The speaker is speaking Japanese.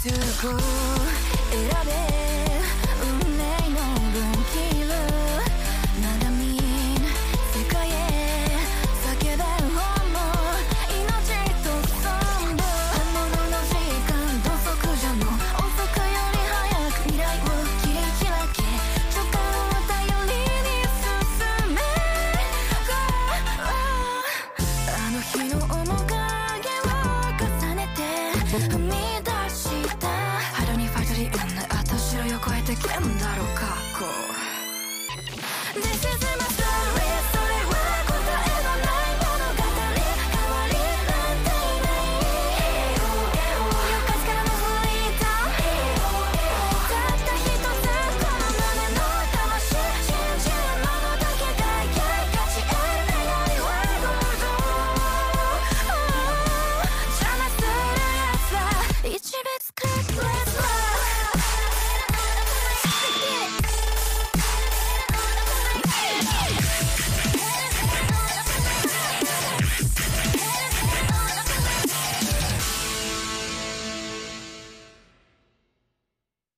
to 選べ運命の分岐をまだ見世界へ叫べ本も命と存亡本物の時間と。即座ゃの遅くより早く未来を切り開け時間を頼りに進め Go あの日の面影を重ねて踏み出「なんだろかっこ」